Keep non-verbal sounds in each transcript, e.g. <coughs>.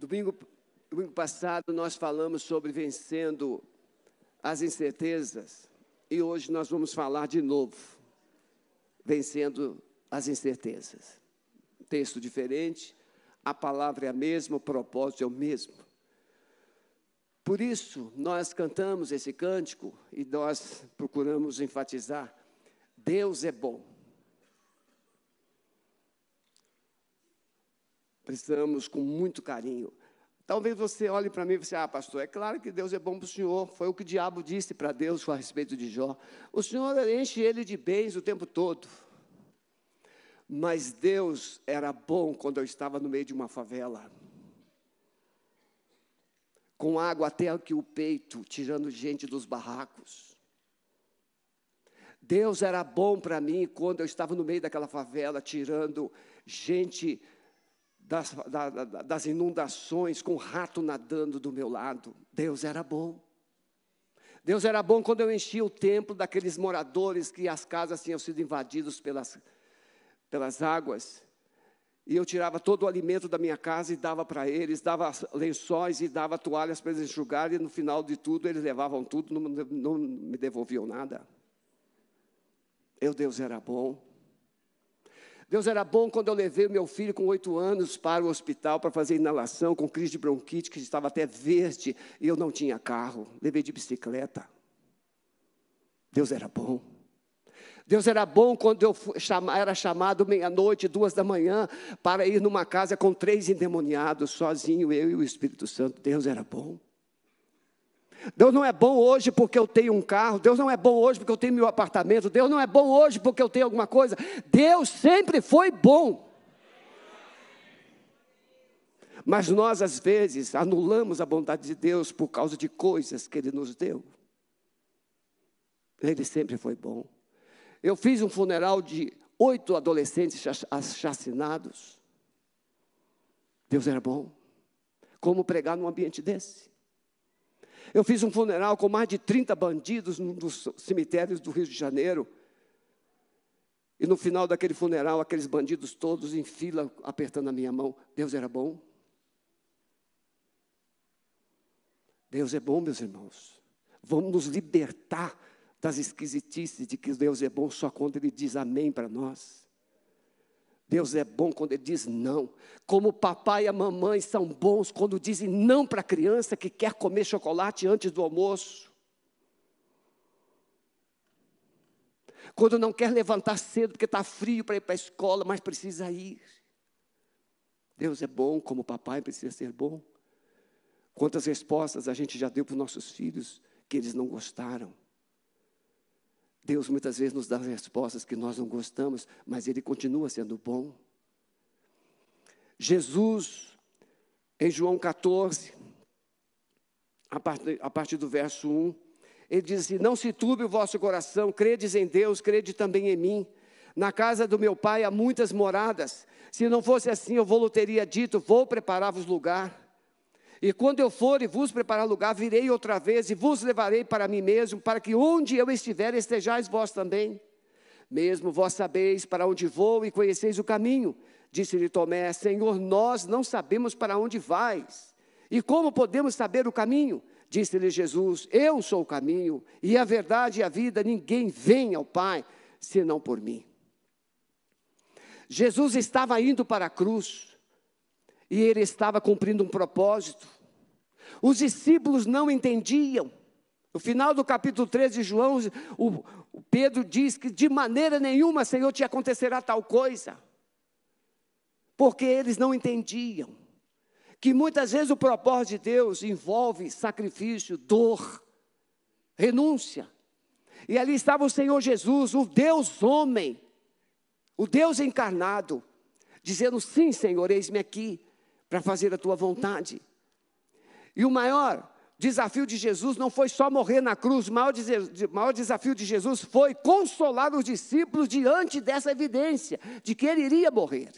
Domingo, domingo passado nós falamos sobre vencendo as incertezas e hoje nós vamos falar de novo, vencendo as incertezas. Texto diferente, a palavra é a mesma, o propósito é o mesmo. Por isso, nós cantamos esse cântico e nós procuramos enfatizar: Deus é bom. Precisamos com muito carinho. Talvez você olhe para mim e você, ah, pastor, é claro que Deus é bom para o senhor. Foi o que o diabo disse para Deus a respeito de Jó. O senhor enche ele de bens o tempo todo. Mas Deus era bom quando eu estava no meio de uma favela. Com água até aqui o peito, tirando gente dos barracos. Deus era bom para mim quando eu estava no meio daquela favela, tirando gente das, da, das inundações, com rato nadando do meu lado. Deus era bom. Deus era bom quando eu enchia o templo daqueles moradores que as casas tinham sido invadidas pelas, pelas águas. E eu tirava todo o alimento da minha casa e dava para eles, dava lençóis e dava toalhas para eles enxugarem, e no final de tudo eles levavam tudo, não, não me devolviam nada. Eu, Deus era bom. Deus era bom quando eu levei meu filho com oito anos para o hospital para fazer inalação com crise de bronquite, que estava até verde, e eu não tinha carro. Levei de bicicleta. Deus era bom. Deus era bom quando eu era chamado meia-noite, duas da manhã, para ir numa casa com três endemoniados, sozinho, eu e o Espírito Santo. Deus era bom. Deus não é bom hoje porque eu tenho um carro, Deus não é bom hoje porque eu tenho meu apartamento, Deus não é bom hoje porque eu tenho alguma coisa. Deus sempre foi bom. Mas nós, às vezes, anulamos a bondade de Deus por causa de coisas que Ele nos deu. Ele sempre foi bom. Eu fiz um funeral de oito adolescentes assassinados. Deus era bom. Como pregar num ambiente desse? Eu fiz um funeral com mais de 30 bandidos num dos cemitérios do Rio de Janeiro. E no final daquele funeral, aqueles bandidos todos em fila, apertando a minha mão. Deus era bom. Deus é bom, meus irmãos. Vamos nos libertar das esquisitices de que Deus é bom só quando Ele diz amém para nós. Deus é bom quando Ele diz não. Como o papai e a mamãe são bons quando dizem não para a criança que quer comer chocolate antes do almoço. Quando não quer levantar cedo porque está frio para ir para a escola, mas precisa ir. Deus é bom como o papai precisa ser bom. Quantas respostas a gente já deu para os nossos filhos que eles não gostaram. Deus muitas vezes nos dá respostas que nós não gostamos, mas Ele continua sendo bom. Jesus, em João 14, a partir, a partir do verso 1, ele diz assim: Não se turbe o vosso coração, credes em Deus, crede também em mim. Na casa do meu pai há muitas moradas. Se não fosse assim, eu vou teria dito: Vou preparar-vos lugar. E quando eu for e vos preparar lugar, virei outra vez e vos levarei para mim mesmo, para que onde eu estiver estejais vós também. Mesmo vós sabeis para onde vou e conheceis o caminho. Disse-lhe Tomé: Senhor, nós não sabemos para onde vais. E como podemos saber o caminho? Disse-lhe Jesus: Eu sou o caminho e a verdade e a vida. Ninguém vem ao Pai senão por mim. Jesus estava indo para a cruz e ele estava cumprindo um propósito. Os discípulos não entendiam. No final do capítulo 13 de João, o, o Pedro diz que de maneira nenhuma, Senhor, te acontecerá tal coisa. Porque eles não entendiam que muitas vezes o propósito de Deus envolve sacrifício, dor, renúncia. E ali estava o Senhor Jesus, o Deus homem, o Deus encarnado, dizendo: Sim, Senhor, eis-me aqui para fazer a tua vontade. E o maior desafio de Jesus não foi só morrer na cruz, o maior, maior desafio de Jesus foi consolar os discípulos diante dessa evidência de que ele iria morrer.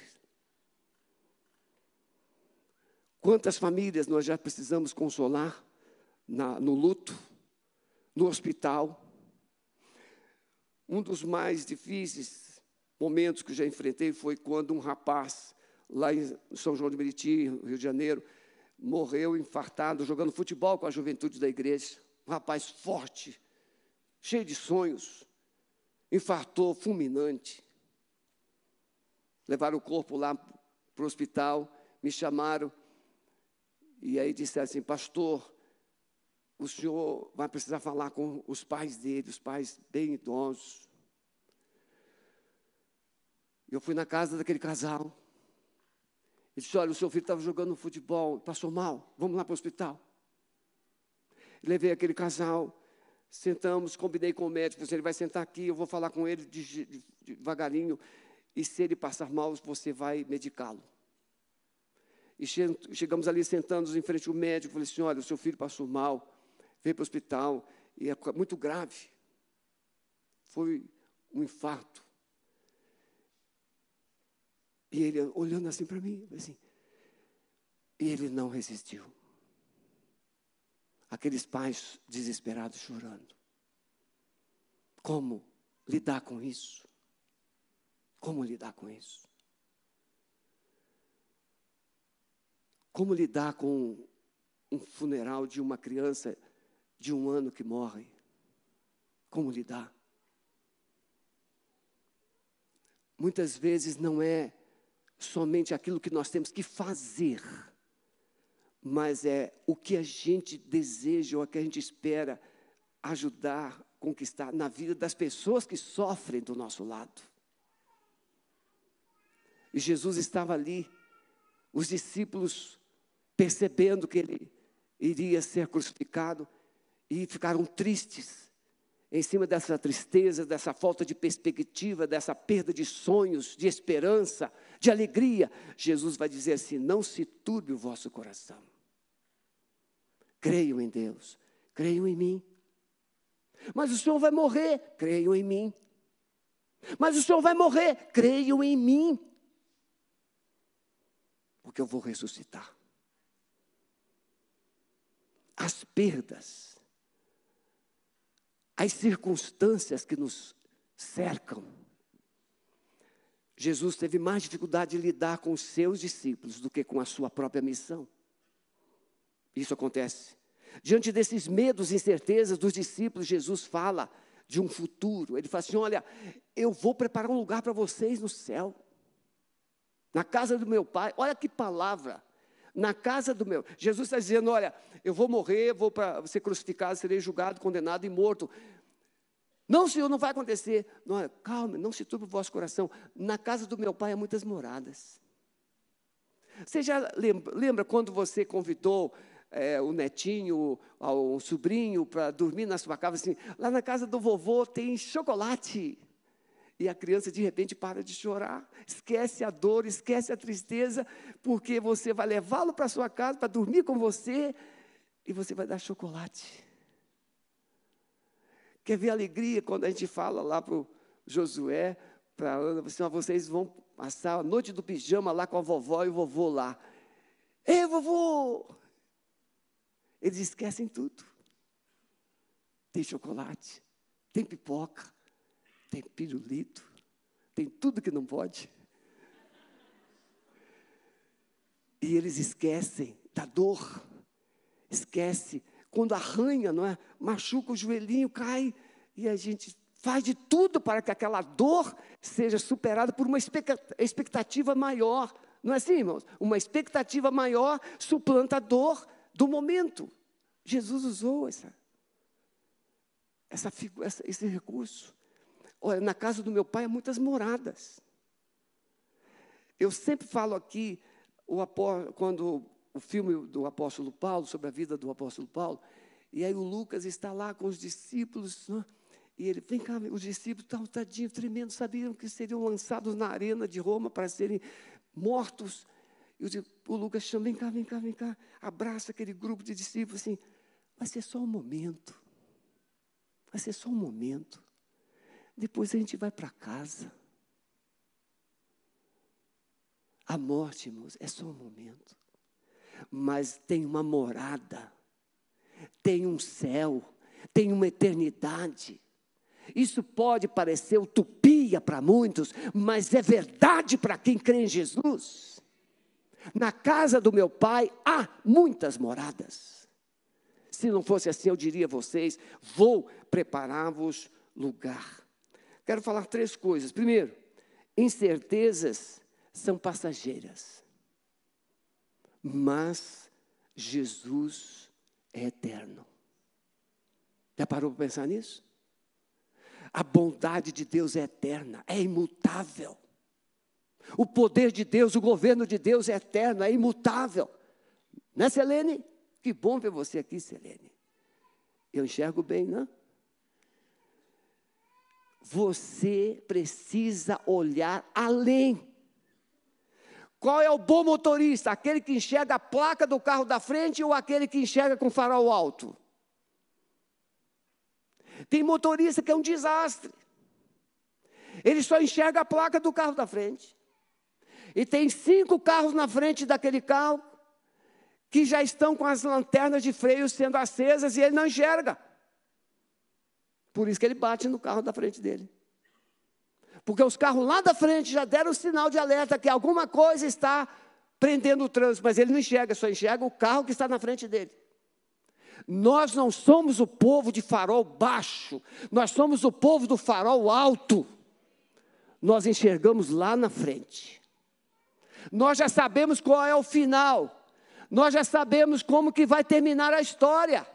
Quantas famílias nós já precisamos consolar na, no luto, no hospital? Um dos mais difíceis momentos que eu já enfrentei foi quando um rapaz lá em São João de Meriti, Rio de Janeiro, morreu infartado, jogando futebol com a juventude da igreja. Um rapaz forte, cheio de sonhos. Infartou, fulminante. Levaram o corpo lá para o hospital, me chamaram. E aí disseram assim: Pastor, o senhor vai precisar falar com os pais dele, os pais bem idosos. Eu fui na casa daquele casal. Ele disse: Olha, o seu filho estava jogando futebol, passou mal, vamos lá para o hospital. Levei aquele casal, sentamos, combinei com o médico, ele vai sentar aqui, eu vou falar com ele de, de, devagarinho, e se ele passar mal, você vai medicá-lo. E chegamos ali, sentamos em frente ao médico, falei assim, olha, o seu filho passou mal, veio para o hospital, e é muito grave. Foi um infarto. E ele olhando assim para mim, assim, e ele não resistiu. Aqueles pais desesperados chorando. Como lidar com isso? Como lidar com isso? Como lidar com um funeral de uma criança de um ano que morre? Como lidar? Muitas vezes não é somente aquilo que nós temos que fazer, mas é o que a gente deseja ou o que a gente espera ajudar, conquistar na vida das pessoas que sofrem do nosso lado. E Jesus estava ali, os discípulos percebendo que ele iria ser crucificado e ficaram tristes em cima dessa tristeza, dessa falta de perspectiva, dessa perda de sonhos, de esperança, de alegria, Jesus vai dizer assim: não se turbe o vosso coração. Creiam em Deus, creiam em mim. Mas o Senhor vai morrer, creiam em mim. Mas o Senhor vai morrer, creiam em mim. Porque eu vou ressuscitar. As perdas, as circunstâncias que nos cercam, Jesus teve mais dificuldade de lidar com os seus discípulos do que com a sua própria missão. Isso acontece. Diante desses medos e incertezas dos discípulos, Jesus fala de um futuro. Ele fala assim: Olha, eu vou preparar um lugar para vocês no céu, na casa do meu pai. Olha que palavra. Na casa do meu. Jesus está dizendo: Olha, eu vou morrer, vou para ser crucificado, serei julgado, condenado e morto. Não, Senhor, não vai acontecer. Não, calma, não se turbe o vosso coração. Na casa do meu pai há muitas moradas. Você já lembra, lembra quando você convidou é, o netinho, o, o sobrinho para dormir na sua casa, assim, lá na casa do vovô tem chocolate. E a criança de repente para de chorar, esquece a dor, esquece a tristeza, porque você vai levá-lo para sua casa para dormir com você e você vai dar chocolate. Quer ver alegria quando a gente fala lá para o Josué, para a Ana, assim, vocês vão passar a noite do pijama lá com a vovó e o vovô lá. Ei, vovô! Eles esquecem tudo. Tem chocolate, tem pipoca, tem pirulito, tem tudo que não pode. E eles esquecem da dor, esquece quando arranha, não é? Machuca o joelhinho, cai, e a gente faz de tudo para que aquela dor seja superada por uma expectativa maior. Não é assim, irmãos? Uma expectativa maior suplanta a dor do momento. Jesus usou essa, essa, essa esse recurso. Olha, na casa do meu pai há muitas moradas. Eu sempre falo aqui, o, quando o filme do apóstolo Paulo, sobre a vida do apóstolo Paulo, e aí o Lucas está lá com os discípulos, e ele, vem cá, os discípulos estavam tadinhos, tremendo, sabiam que seriam lançados na arena de Roma para serem mortos. E o Lucas chama, vem cá, vem cá, vem cá, abraça aquele grupo de discípulos assim, vai ser só um momento, vai ser só um momento, depois a gente vai para casa. A morte, irmãos, é só um momento mas tem uma morada, tem um céu, tem uma eternidade. Isso pode parecer utopia para muitos, mas é verdade para quem crê em Jesus. Na casa do meu pai há muitas moradas. Se não fosse assim, eu diria a vocês: vou preparar-vos lugar. Quero falar três coisas. Primeiro, incertezas são passageiras, mas Jesus é eterno. Já parou para pensar nisso? A bondade de Deus é eterna, é imutável. O poder de Deus, o governo de Deus é eterno, é imutável. Né, Selene? Que bom ver você aqui, Selene. Eu enxergo bem, não? Você precisa olhar além. Qual é o bom motorista? Aquele que enxerga a placa do carro da frente ou aquele que enxerga com farol alto? Tem motorista que é um desastre. Ele só enxerga a placa do carro da frente. E tem cinco carros na frente daquele carro que já estão com as lanternas de freio sendo acesas e ele não enxerga. Por isso que ele bate no carro da frente dele. Porque os carros lá da frente já deram o sinal de alerta que alguma coisa está prendendo o trânsito, mas ele não enxerga, só enxerga o carro que está na frente dele. Nós não somos o povo de farol baixo, nós somos o povo do farol alto. Nós enxergamos lá na frente. Nós já sabemos qual é o final. Nós já sabemos como que vai terminar a história.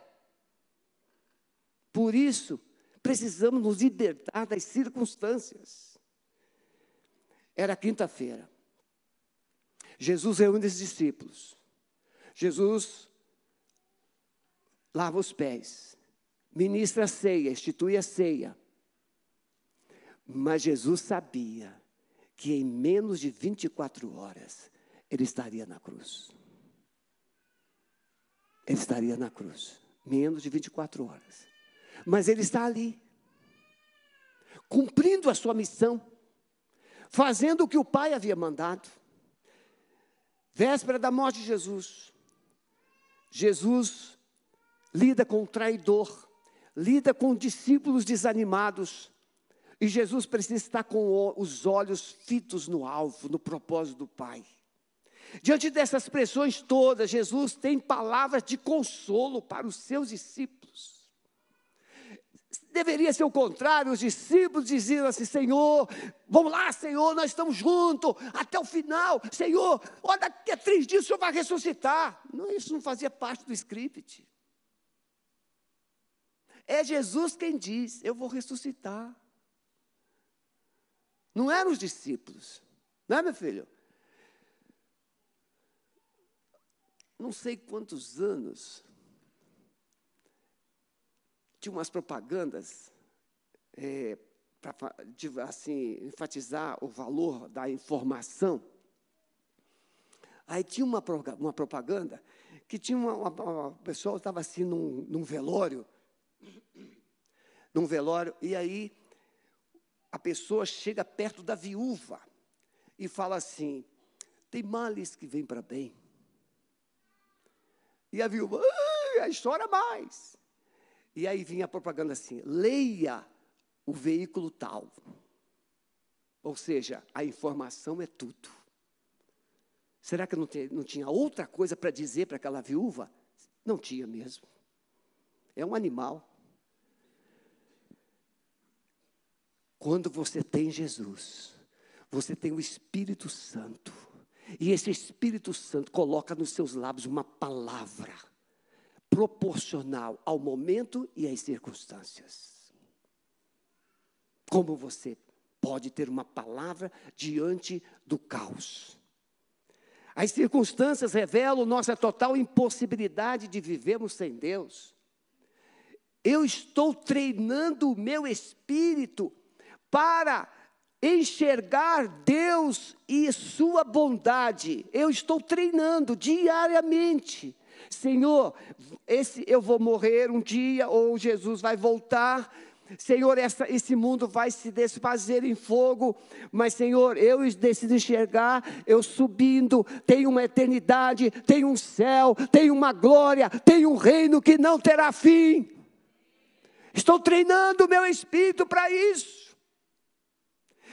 Por isso, precisamos nos libertar das circunstâncias. Era quinta-feira. Jesus reúne os discípulos. Jesus lava os pés, ministra a ceia, institui a ceia. Mas Jesus sabia que em menos de 24 horas ele estaria na cruz. Ele estaria na cruz, menos de 24 horas. Mas ele está ali, cumprindo a sua missão, fazendo o que o Pai havia mandado. Véspera da morte de Jesus, Jesus lida com o traidor, lida com discípulos desanimados, e Jesus precisa estar com os olhos fitos no alvo, no propósito do Pai. Diante dessas pressões todas, Jesus tem palavras de consolo para os seus discípulos. Deveria ser o contrário, os discípulos diziam assim: Senhor, vamos lá, Senhor, nós estamos juntos até o final. Senhor, olha, daqui a três dias o Senhor vai ressuscitar. Não, isso não fazia parte do script. É Jesus quem diz: Eu vou ressuscitar. Não eram os discípulos. Não é, meu filho? Não sei quantos anos. Tinha umas propagandas é, para assim, enfatizar o valor da informação. Aí tinha uma, uma propaganda que tinha uma, uma, uma pessoa estava assim num, num velório, num velório, e aí a pessoa chega perto da viúva e fala assim: tem males que vêm para bem. E a viúva, a chora mais. E aí vinha a propaganda assim: leia o veículo tal. Ou seja, a informação é tudo. Será que não, te, não tinha outra coisa para dizer para aquela viúva? Não tinha mesmo. É um animal. Quando você tem Jesus, você tem o Espírito Santo. E esse Espírito Santo coloca nos seus lábios uma palavra proporcional ao momento e às circunstâncias. Como você pode ter uma palavra diante do caos? As circunstâncias revelam nossa total impossibilidade de vivermos sem Deus. Eu estou treinando o meu espírito para enxergar Deus e Sua bondade. Eu estou treinando diariamente. Senhor, esse, eu vou morrer um dia, ou Jesus vai voltar. Senhor, essa, esse mundo vai se desfazer em fogo, mas Senhor, eu decido enxergar, eu subindo, tem uma eternidade, tem um céu, tem uma glória, tem um reino que não terá fim. Estou treinando o meu espírito para isso.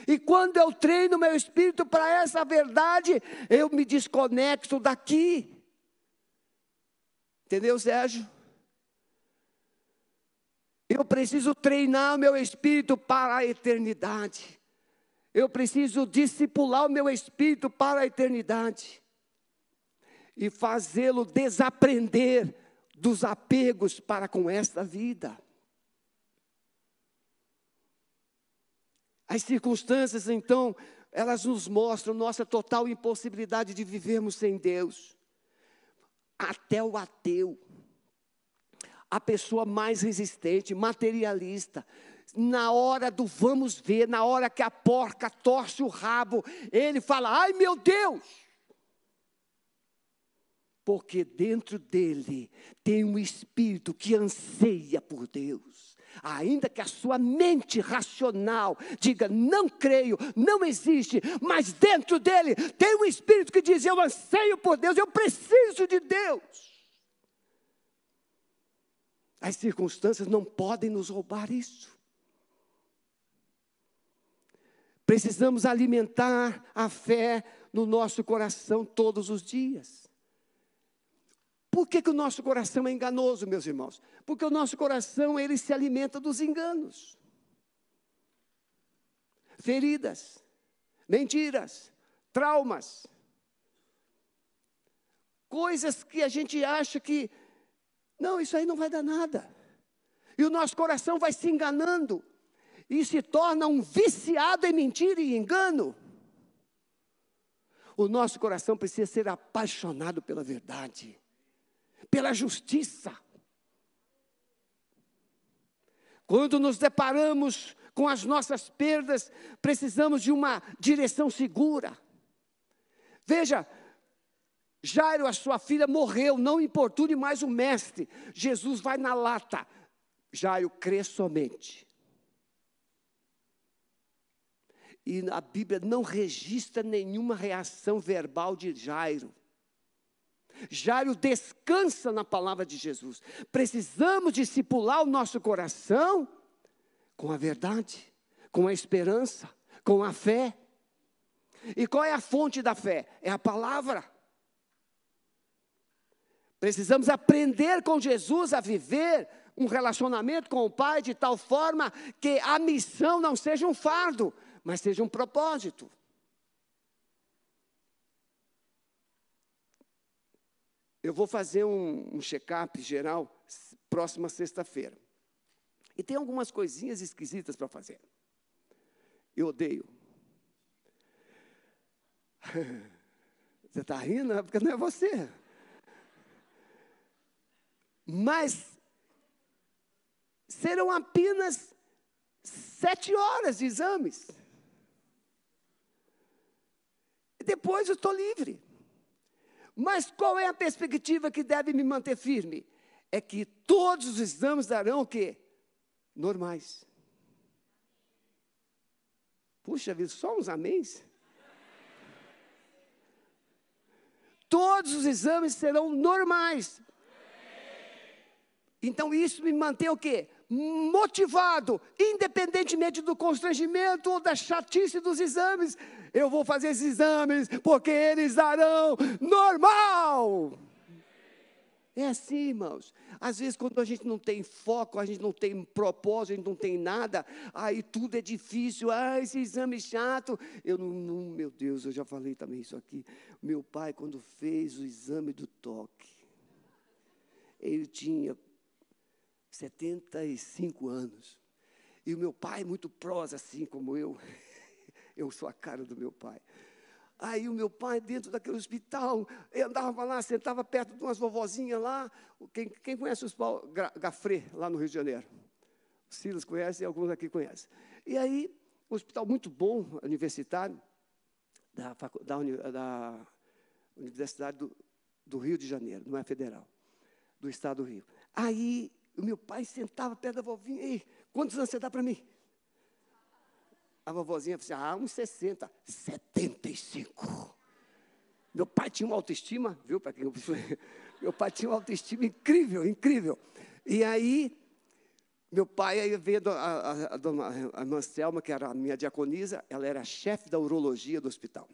E quando eu treino meu espírito para essa verdade, eu me desconecto daqui. Entendeu, Sérgio? Eu preciso treinar o meu espírito para a eternidade. Eu preciso discipular o meu espírito para a eternidade. E fazê-lo desaprender dos apegos para com esta vida. As circunstâncias, então, elas nos mostram nossa total impossibilidade de vivermos sem Deus. Até o ateu, a pessoa mais resistente, materialista, na hora do vamos ver, na hora que a porca torce o rabo, ele fala: ai meu Deus! Porque dentro dele tem um espírito que anseia por Deus ainda que a sua mente racional diga, não creio, não existe, mas dentro dele tem um espírito que diz: eu anseio por Deus, eu preciso de Deus. As circunstâncias não podem nos roubar isso. Precisamos alimentar a fé no nosso coração todos os dias. Por que, que o nosso coração é enganoso, meus irmãos? Porque o nosso coração, ele se alimenta dos enganos. Feridas, mentiras, traumas. Coisas que a gente acha que, não, isso aí não vai dar nada. E o nosso coração vai se enganando e se torna um viciado em mentira e engano. O nosso coração precisa ser apaixonado pela verdade pela justiça. Quando nos deparamos com as nossas perdas, precisamos de uma direção segura. Veja, Jairo, a sua filha, morreu, não importune mais o mestre. Jesus vai na lata. Jairo crê somente. E a Bíblia não registra nenhuma reação verbal de Jairo. Jairo descansa na palavra de Jesus. Precisamos discipular o nosso coração com a verdade, com a esperança, com a fé. E qual é a fonte da fé? É a palavra. Precisamos aprender com Jesus a viver um relacionamento com o Pai de tal forma que a missão não seja um fardo, mas seja um propósito. Eu vou fazer um, um check-up geral próxima sexta-feira. E tem algumas coisinhas esquisitas para fazer. Eu odeio. <laughs> Você está rindo? É porque não é você. Mas serão apenas sete horas de exames. E depois eu estou livre. Mas qual é a perspectiva que deve me manter firme? É que todos os exames darão o quê? Normais. Puxa vida, só uns améns? Todos os exames serão normais. Então isso me mantém o quê? Motivado, independentemente do constrangimento ou da chatice dos exames eu vou fazer esses exames, porque eles darão normal. É assim, irmãos. Às vezes, quando a gente não tem foco, a gente não tem propósito, a gente não tem nada, aí tudo é difícil. Ah, esse exame chato. Eu não, não, meu Deus, eu já falei também isso aqui. Meu pai, quando fez o exame do toque, ele tinha 75 anos. E o meu pai, muito prosa, assim como eu, <laughs> eu sou a cara do meu pai. Aí o meu pai, dentro daquele hospital, andava lá, sentava perto de umas vovozinhas lá. Quem, quem conhece o hospital Gafré, lá no Rio de Janeiro? O Silas conhece e alguns aqui conhecem. E aí, um hospital muito bom, universitário, da, da, da Universidade do, do, Rio de Janeiro, não é federal, do estado do Rio. Aí, o meu pai sentava perto da vovinha, ei, quantos anos você dá para mim? A vovozinha falou assim, ah, uns 60, 75. Meu pai tinha uma autoestima, viu, para quem <laughs> Meu pai tinha uma autoestima incrível, incrível. E aí, Meu pai aí vendo a, a, a, dona, a irmã Selma, que era a minha diaconisa, ela era chefe da urologia do hospital.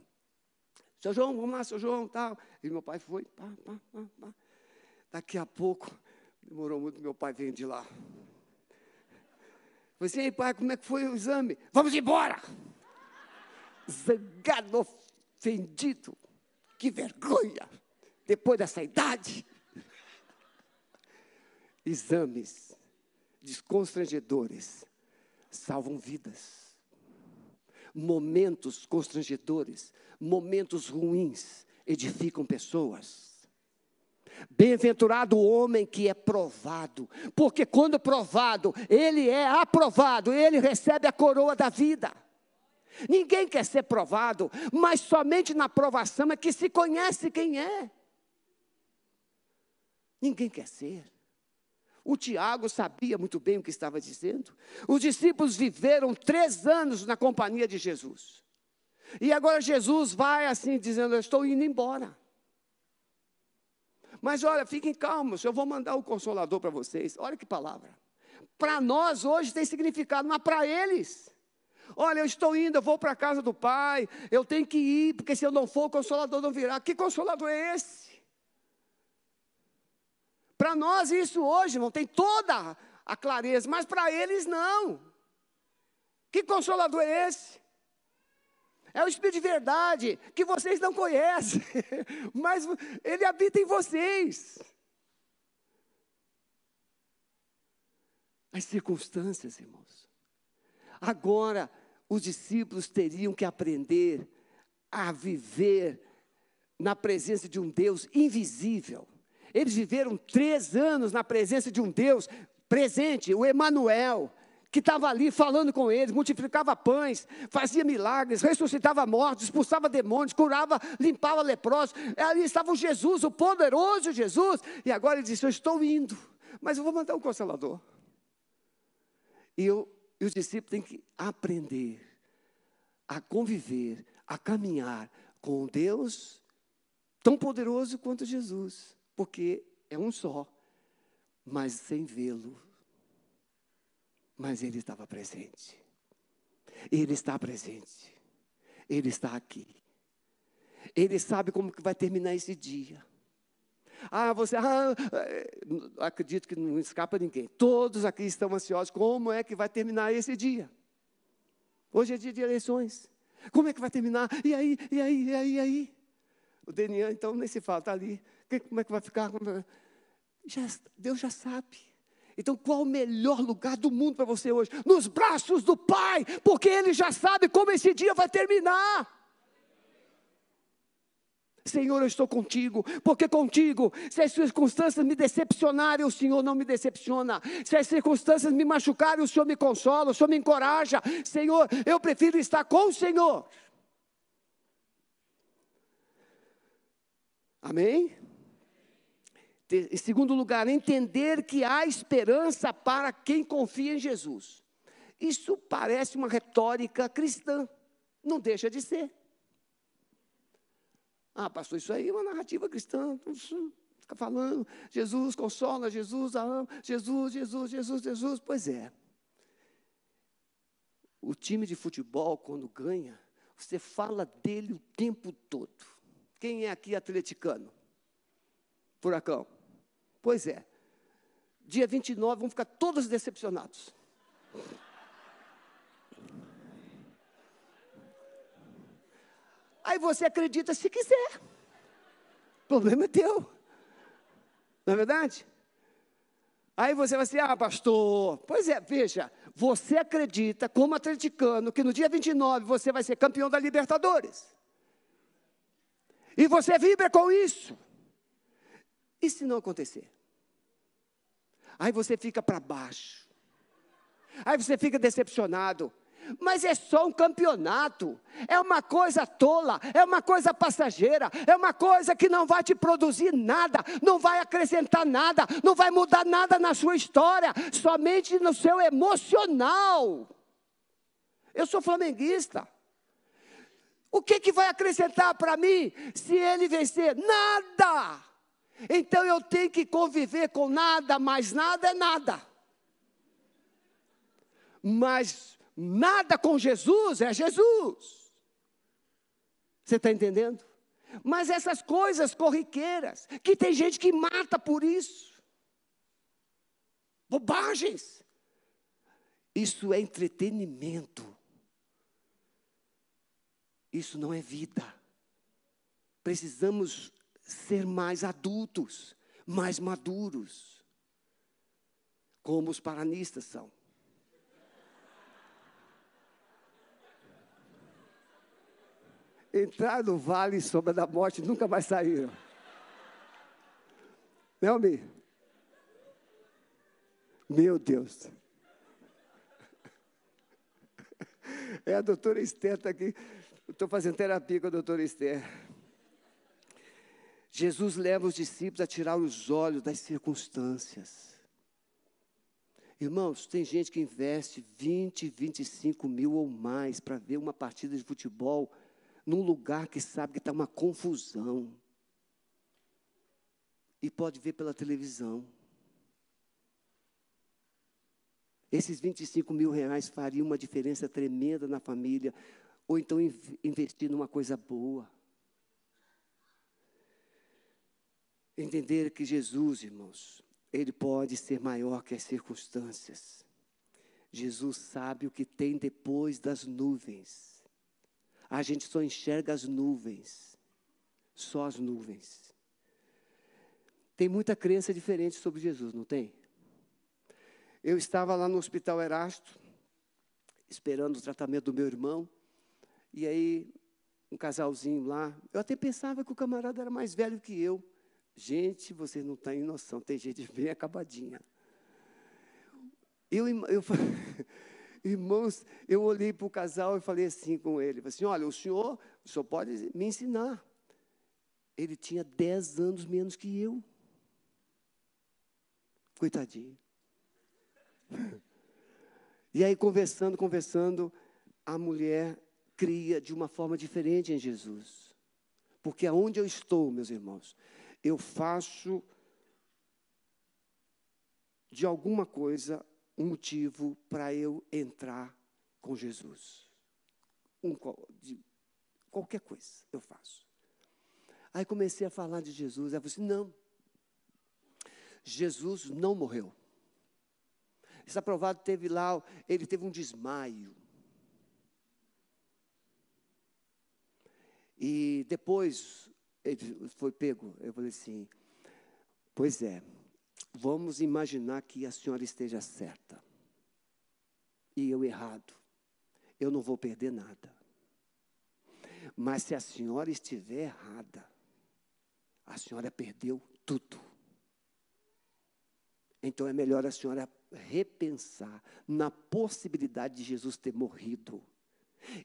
Seu João, vamos lá, seu João, tal. E meu pai foi, pá, pá, pá, pá. Daqui a pouco, demorou muito, meu pai veio de lá. Falei assim, pai, como é que foi o exame? Vamos embora! Zangado, ofendido. Que vergonha! Depois dessa idade. Exames desconstrangedores salvam vidas. Momentos constrangedores, momentos ruins edificam pessoas. Bem-aventurado o homem que é provado, porque quando provado, ele é aprovado, ele recebe a coroa da vida. Ninguém quer ser provado, mas somente na provação é que se conhece quem é. Ninguém quer ser. O Tiago sabia muito bem o que estava dizendo. Os discípulos viveram três anos na companhia de Jesus. E agora Jesus vai assim, dizendo: Eu estou indo embora. Mas olha, fiquem calmos, eu vou mandar o consolador para vocês. Olha que palavra. Para nós hoje tem significado, mas para eles. Olha, eu estou indo, eu vou para a casa do Pai, eu tenho que ir, porque se eu não for, o consolador não virá. Que consolador é esse? Para nós isso hoje não tem toda a clareza, mas para eles não. Que consolador é esse? É o Espírito de verdade que vocês não conhecem, <laughs> mas ele habita em vocês. As circunstâncias, irmãos. Agora, os discípulos teriam que aprender a viver na presença de um Deus invisível. Eles viveram três anos na presença de um Deus presente, o Emanuel, que estava ali falando com eles, multiplicava pães, fazia milagres, ressuscitava mortos, expulsava demônios, curava, limpava leprosos. Ali estava o Jesus, o poderoso Jesus. E agora ele disse: Eu estou indo, mas eu vou mandar um consolador. E, eu, e os discípulos têm que aprender a conviver, a caminhar com Deus tão poderoso quanto Jesus porque é um só, mas sem vê-lo. Mas ele estava presente. Ele está presente. Ele está aqui. Ele sabe como que vai terminar esse dia. Ah, você, ah, eh, acredito que não escapa ninguém. Todos aqui estão ansiosos. Como é que vai terminar esse dia? Hoje é dia de eleições. Como é que vai terminar? E aí, e aí, e aí, e aí? O DNA, então, nem se fala, está ali como é que vai ficar? Já, Deus já sabe. Então, qual o melhor lugar do mundo para você hoje? Nos braços do Pai, porque Ele já sabe como esse dia vai terminar. Senhor, eu estou contigo, porque contigo, se as circunstâncias me decepcionarem, o Senhor não me decepciona. Se as circunstâncias me machucarem, o Senhor me consola, o Senhor me encoraja. Senhor, eu prefiro estar com o Senhor. Amém? Em segundo lugar, entender que há esperança para quem confia em Jesus. Isso parece uma retórica cristã, não deixa de ser. Ah, pastor, isso aí é uma narrativa cristã. Fica falando, Jesus consola, Jesus ama, Jesus, Jesus, Jesus, Jesus. Pois é. O time de futebol, quando ganha, você fala dele o tempo todo. Quem é aqui atleticano? Furacão. Pois é. Dia 29 vão ficar todos decepcionados. Aí você acredita se quiser. O problema é teu. Não é verdade? Aí você vai assim, ah, pastor. Pois é, veja, você acredita, como atleticano, que no dia 29 você vai ser campeão da Libertadores. E você vibra com isso. E se não acontecer? Aí você fica para baixo. Aí você fica decepcionado. Mas é só um campeonato, é uma coisa tola, é uma coisa passageira, é uma coisa que não vai te produzir nada, não vai acrescentar nada, não vai mudar nada na sua história, somente no seu emocional. Eu sou flamenguista. O que, que vai acrescentar para mim se ele vencer? Nada! Então eu tenho que conviver com nada, mas nada é nada. Mas nada com Jesus é Jesus. Você está entendendo? Mas essas coisas corriqueiras, que tem gente que mata por isso. Bobagens. Isso é entretenimento. Isso não é vida. Precisamos ser mais adultos, mais maduros, como os paranistas são. Entrar no vale sombra da morte nunca mais saíram. Não, me? Meu Deus. É a doutora Esther está aqui. Estou fazendo terapia com a doutora Esther. Jesus leva os discípulos a tirar os olhos das circunstâncias. Irmãos, tem gente que investe 20, 25 mil ou mais para ver uma partida de futebol num lugar que sabe que está uma confusão. E pode ver pela televisão. Esses 25 mil reais fariam uma diferença tremenda na família, ou então investir numa coisa boa. Entender que Jesus, irmãos, Ele pode ser maior que as circunstâncias. Jesus sabe o que tem depois das nuvens. A gente só enxerga as nuvens, só as nuvens. Tem muita crença diferente sobre Jesus, não tem? Eu estava lá no Hospital Erasto, esperando o tratamento do meu irmão, e aí um casalzinho lá. Eu até pensava que o camarada era mais velho que eu. Gente, vocês não têm noção, tem gente bem acabadinha. Eu, eu, <laughs> irmãos, eu olhei para o casal e falei assim com ele, assim, olha, o senhor, senhor pode me ensinar. Ele tinha 10 anos menos que eu. Coitadinho. <laughs> E aí, conversando, conversando, a mulher cria de uma forma diferente em Jesus. Porque aonde eu estou, meus irmãos, eu faço de alguma coisa um motivo para eu entrar com Jesus. Um, qualquer coisa eu faço. Aí comecei a falar de Jesus. Aí eu assim: não, Jesus não morreu. Está provado, teve lá, ele teve um desmaio. E depois ele foi pego. Eu falei assim: Pois é, vamos imaginar que a senhora esteja certa e eu errado. Eu não vou perder nada. Mas se a senhora estiver errada, a senhora perdeu tudo. Então é melhor a senhora repensar na possibilidade de Jesus ter morrido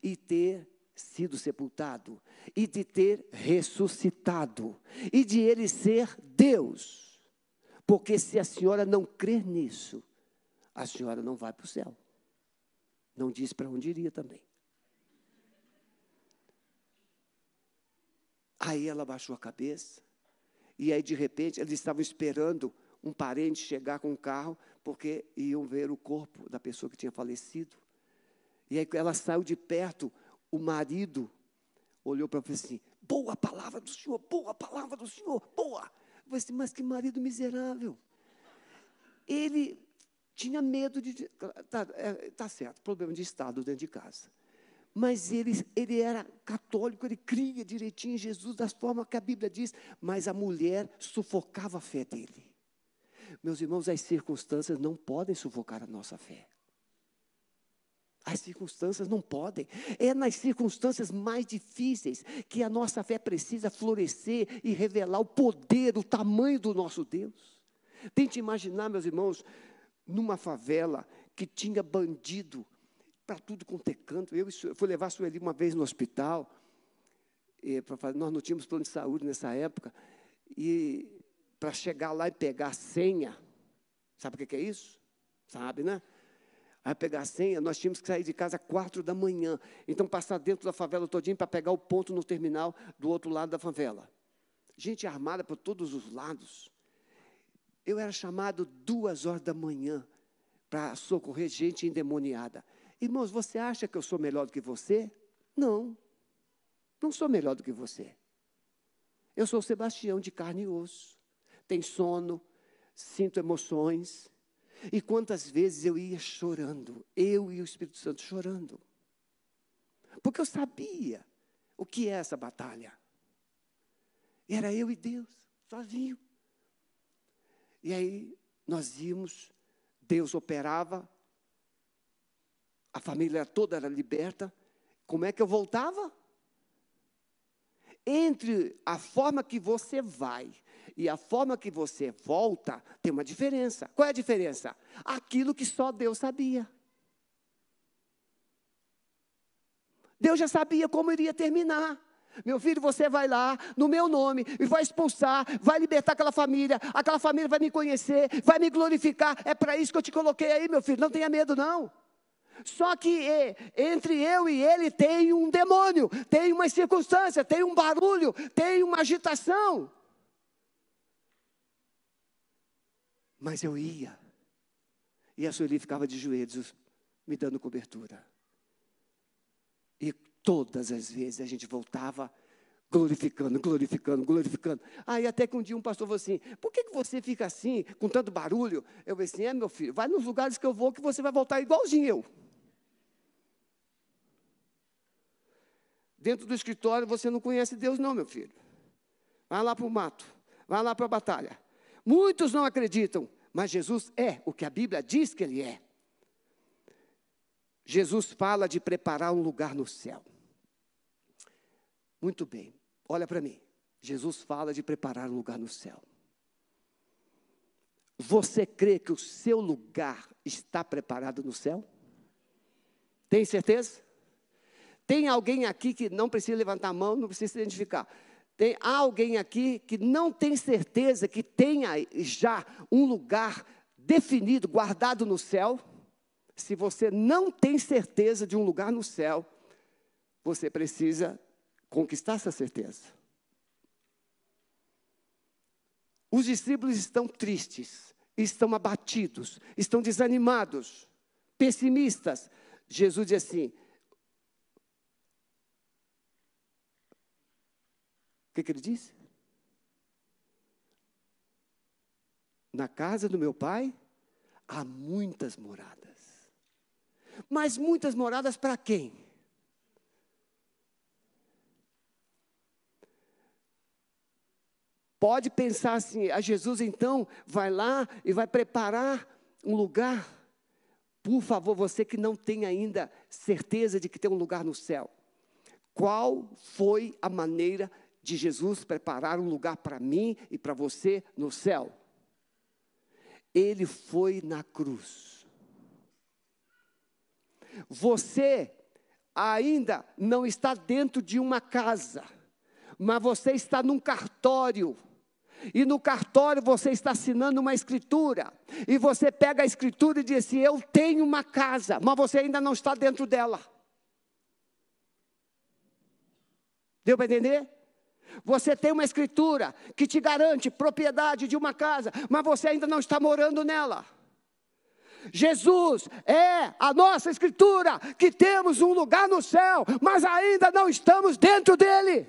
e ter sido sepultado e de ter ressuscitado e de ele ser Deus. Porque se a senhora não crer nisso, a senhora não vai para o céu. Não diz para onde iria também. Aí ela baixou a cabeça, e aí de repente eles estavam esperando um parente chegar com um carro, porque iam ver o corpo da pessoa que tinha falecido. E aí ela saiu de perto, o marido olhou para ela e assim: Boa palavra do Senhor, boa palavra do Senhor, boa. Eu falei assim, mas que marido miserável. Ele tinha medo de. Está é, tá certo, problema de Estado dentro de casa. Mas ele, ele era católico, ele cria direitinho em Jesus, da forma que a Bíblia diz, mas a mulher sufocava a fé dele. Meus irmãos, as circunstâncias não podem sufocar a nossa fé. As circunstâncias não podem. É nas circunstâncias mais difíceis que a nossa fé precisa florescer e revelar o poder, o tamanho do nosso Deus. Tente imaginar, meus irmãos, numa favela que tinha bandido para tudo quanto é canto. Eu fui levar a Sueli uma vez no hospital, e, nós não tínhamos plano de saúde nessa época, e para chegar lá e pegar a senha, sabe o que é isso? Sabe, né? Aí pegar a senha, nós tínhamos que sair de casa quatro da manhã. Então, passar dentro da favela todinha para pegar o ponto no terminal do outro lado da favela. Gente armada por todos os lados. Eu era chamado duas horas da manhã para socorrer gente endemoniada. Irmãos, você acha que eu sou melhor do que você? Não. Não sou melhor do que você. Eu sou Sebastião de carne e osso. Tenho sono, sinto emoções. E quantas vezes eu ia chorando, eu e o Espírito Santo chorando. Porque eu sabia o que é essa batalha. Era eu e Deus, sozinho. E aí nós íamos, Deus operava, a família toda era liberta. Como é que eu voltava? Entre a forma que você vai e a forma que você volta, tem uma diferença. Qual é a diferença? Aquilo que só Deus sabia. Deus já sabia como iria terminar. Meu filho, você vai lá no meu nome e vai expulsar, vai libertar aquela família, aquela família vai me conhecer, vai me glorificar. É para isso que eu te coloquei aí, meu filho. Não tenha medo, não. Só que entre eu e ele tem um demônio, tem uma circunstância, tem um barulho, tem uma agitação. Mas eu ia, e a Sueli ficava de joelhos, me dando cobertura. E todas as vezes a gente voltava glorificando, glorificando, glorificando. Aí até que um dia um pastor falou assim: por que, que você fica assim, com tanto barulho? Eu falei assim: é meu filho, vai nos lugares que eu vou que você vai voltar igualzinho eu. Dentro do escritório você não conhece Deus, não, meu filho. Vai lá para o mato, vai lá para a batalha. Muitos não acreditam, mas Jesus é o que a Bíblia diz que Ele é. Jesus fala de preparar um lugar no céu. Muito bem, olha para mim. Jesus fala de preparar um lugar no céu. Você crê que o seu lugar está preparado no céu? Tem certeza? Tem alguém aqui que não precisa levantar a mão, não precisa se identificar. Tem alguém aqui que não tem certeza que tenha já um lugar definido, guardado no céu? Se você não tem certeza de um lugar no céu, você precisa conquistar essa certeza. Os discípulos estão tristes, estão abatidos, estão desanimados, pessimistas. Jesus diz assim: O que, que ele disse? Na casa do meu pai há muitas moradas. Mas muitas moradas para quem? Pode pensar assim: a Jesus então vai lá e vai preparar um lugar. Por favor, você que não tem ainda certeza de que tem um lugar no céu, qual foi a maneira de Jesus preparar um lugar para mim e para você no céu? Ele foi na cruz. Você ainda não está dentro de uma casa, mas você está num cartório. E no cartório você está assinando uma escritura. E você pega a escritura e diz assim: Eu tenho uma casa, mas você ainda não está dentro dela. Deu para entender? Você tem uma escritura que te garante propriedade de uma casa, mas você ainda não está morando nela. Jesus é a nossa escritura, que temos um lugar no céu, mas ainda não estamos dentro dele.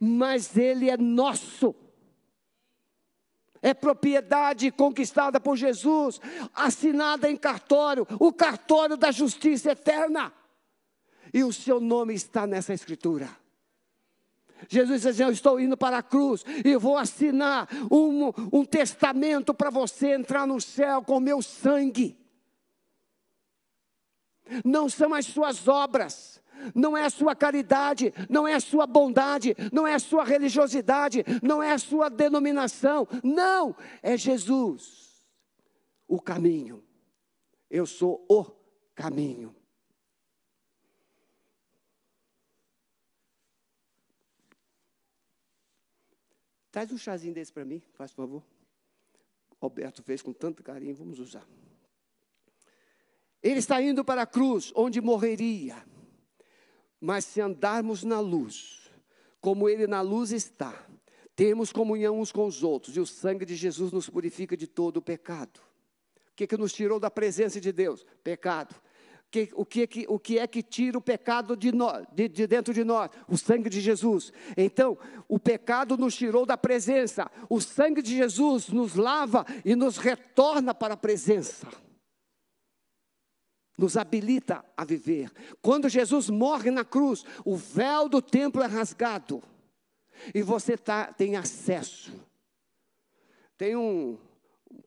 Mas ele é nosso. É propriedade conquistada por Jesus, assinada em cartório, o cartório da justiça eterna. E o seu nome está nessa escritura. Jesus diz assim: Eu estou indo para a cruz e vou assinar um, um testamento para você entrar no céu com meu sangue. Não são as suas obras, não é a sua caridade, não é a sua bondade, não é a sua religiosidade, não é a sua denominação, não, é Jesus, o caminho. Eu sou o caminho. Traz um chazinho desse para mim, faz favor. Alberto fez com tanto carinho, vamos usar. Ele está indo para a cruz, onde morreria. Mas se andarmos na luz, como ele na luz está, temos comunhão uns com os outros, e o sangue de Jesus nos purifica de todo o pecado. que, que nos tirou da presença de Deus? Pecado. Que, o, que, que, o que é que tira o pecado de, nós, de, de dentro de nós? O sangue de Jesus. Então, o pecado nos tirou da presença. O sangue de Jesus nos lava e nos retorna para a presença nos habilita a viver. Quando Jesus morre na cruz, o véu do templo é rasgado e você tá, tem acesso. Tem um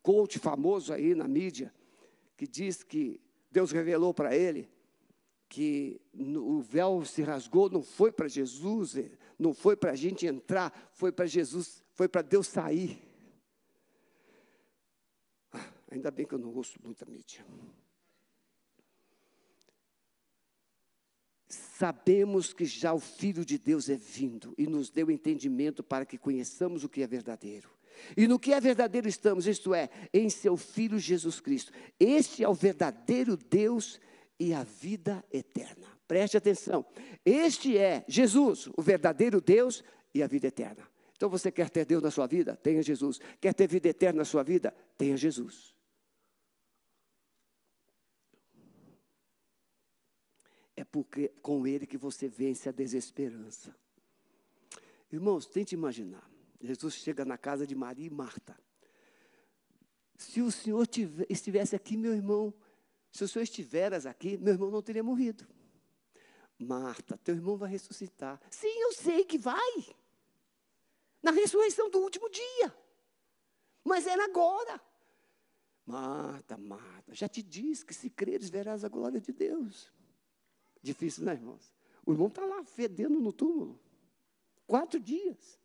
coach famoso aí na mídia que diz que Deus revelou para ele que o véu se rasgou, não foi para Jesus, não foi para a gente entrar, foi para Jesus, foi para Deus sair. Ah, ainda bem que eu não ouço muita mídia. Sabemos que já o Filho de Deus é vindo e nos deu entendimento para que conheçamos o que é verdadeiro. E no que é verdadeiro estamos, isto é, em seu Filho Jesus Cristo. Este é o verdadeiro Deus e a vida eterna. Preste atenção. Este é Jesus, o verdadeiro Deus e a vida eterna. Então você quer ter Deus na sua vida? Tenha Jesus. Quer ter vida eterna na sua vida? Tenha Jesus. É porque com Ele que você vence a desesperança. Irmãos, tente imaginar. Jesus chega na casa de Maria e Marta. Se o Senhor tivesse, estivesse aqui, meu irmão, se o Senhor estiveras aqui, meu irmão não teria morrido. Marta, teu irmão vai ressuscitar. Sim, eu sei que vai. Na ressurreição do último dia. Mas era agora. Marta, Marta, já te disse que se creres verás a glória de Deus. Difícil, né, irmãos? O irmão está lá fedendo no túmulo. Quatro dias.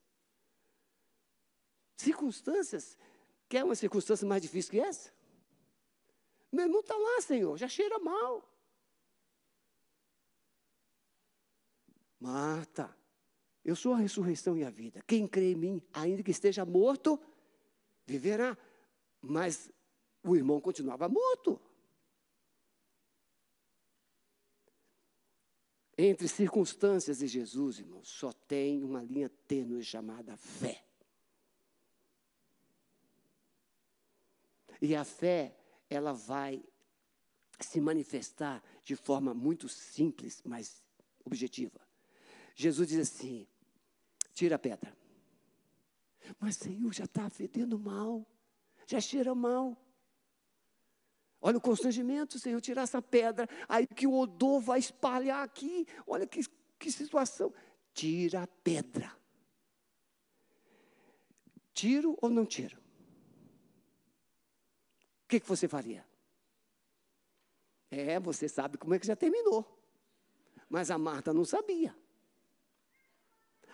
Circunstâncias. Quer uma circunstância mais difícil que essa? Meu irmão está lá, Senhor, já cheira mal. Marta, eu sou a ressurreição e a vida. Quem crê em mim, ainda que esteja morto, viverá. Mas o irmão continuava morto. Entre circunstâncias e Jesus, irmãos, só tem uma linha tênue chamada fé. E a fé, ela vai se manifestar de forma muito simples, mas objetiva. Jesus diz assim: tira a pedra. Mas, Senhor, já está fedendo mal, já cheira mal. Olha o constrangimento, Senhor, tirar essa pedra, aí que o odor vai espalhar aqui. Olha que, que situação. Tira a pedra. Tiro ou não tiro? Que, que você faria? É, você sabe como é que já terminou. Mas a Marta não sabia.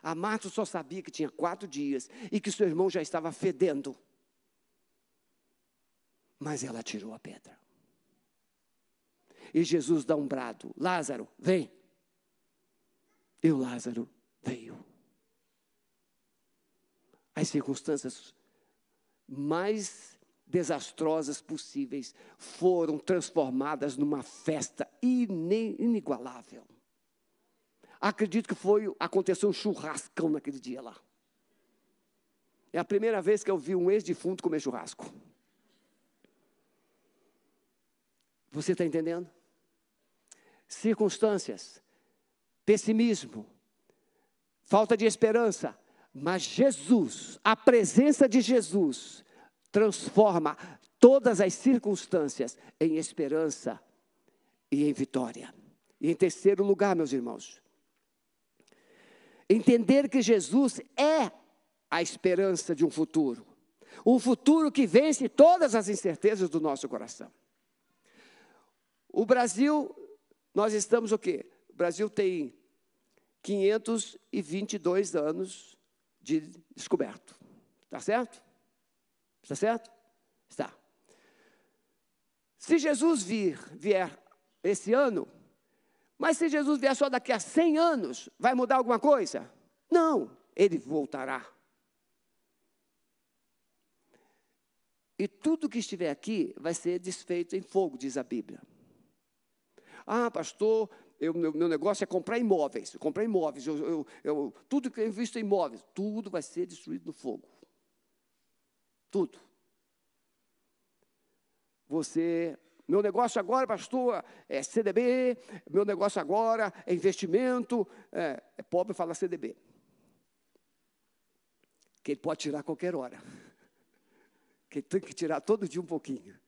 A Marta só sabia que tinha quatro dias e que seu irmão já estava fedendo. Mas ela tirou a pedra. E Jesus dá um brado: Lázaro, vem. E o Lázaro veio. As circunstâncias mais desastrosas possíveis foram transformadas numa festa inigualável. Acredito que foi aconteceu um churrascão naquele dia lá. É a primeira vez que eu vi um ex-defunto comer churrasco. Você está entendendo? Circunstâncias, pessimismo, falta de esperança, mas Jesus, a presença de Jesus, transforma todas as circunstâncias em esperança e em vitória. E em terceiro lugar, meus irmãos, entender que Jesus é a esperança de um futuro, um futuro que vence todas as incertezas do nosso coração. O Brasil, nós estamos o quê? O Brasil tem 522 anos de descoberto. Está certo? Está certo? Está. Se Jesus vir, vier esse ano, mas se Jesus vier só daqui a 100 anos, vai mudar alguma coisa? Não, ele voltará. E tudo que estiver aqui vai ser desfeito em fogo, diz a Bíblia. Ah, pastor, eu, meu, meu, negócio é comprar imóveis. Comprar imóveis. Eu, eu, eu, tudo que eu invisto em imóveis, tudo vai ser destruído no fogo. Tudo. Você, meu negócio agora, pastor, é CDB, meu negócio agora é investimento. É, é pobre fala CDB. Que ele pode tirar a qualquer hora. <laughs> Que ele tem que tirar todo dia um pouquinho.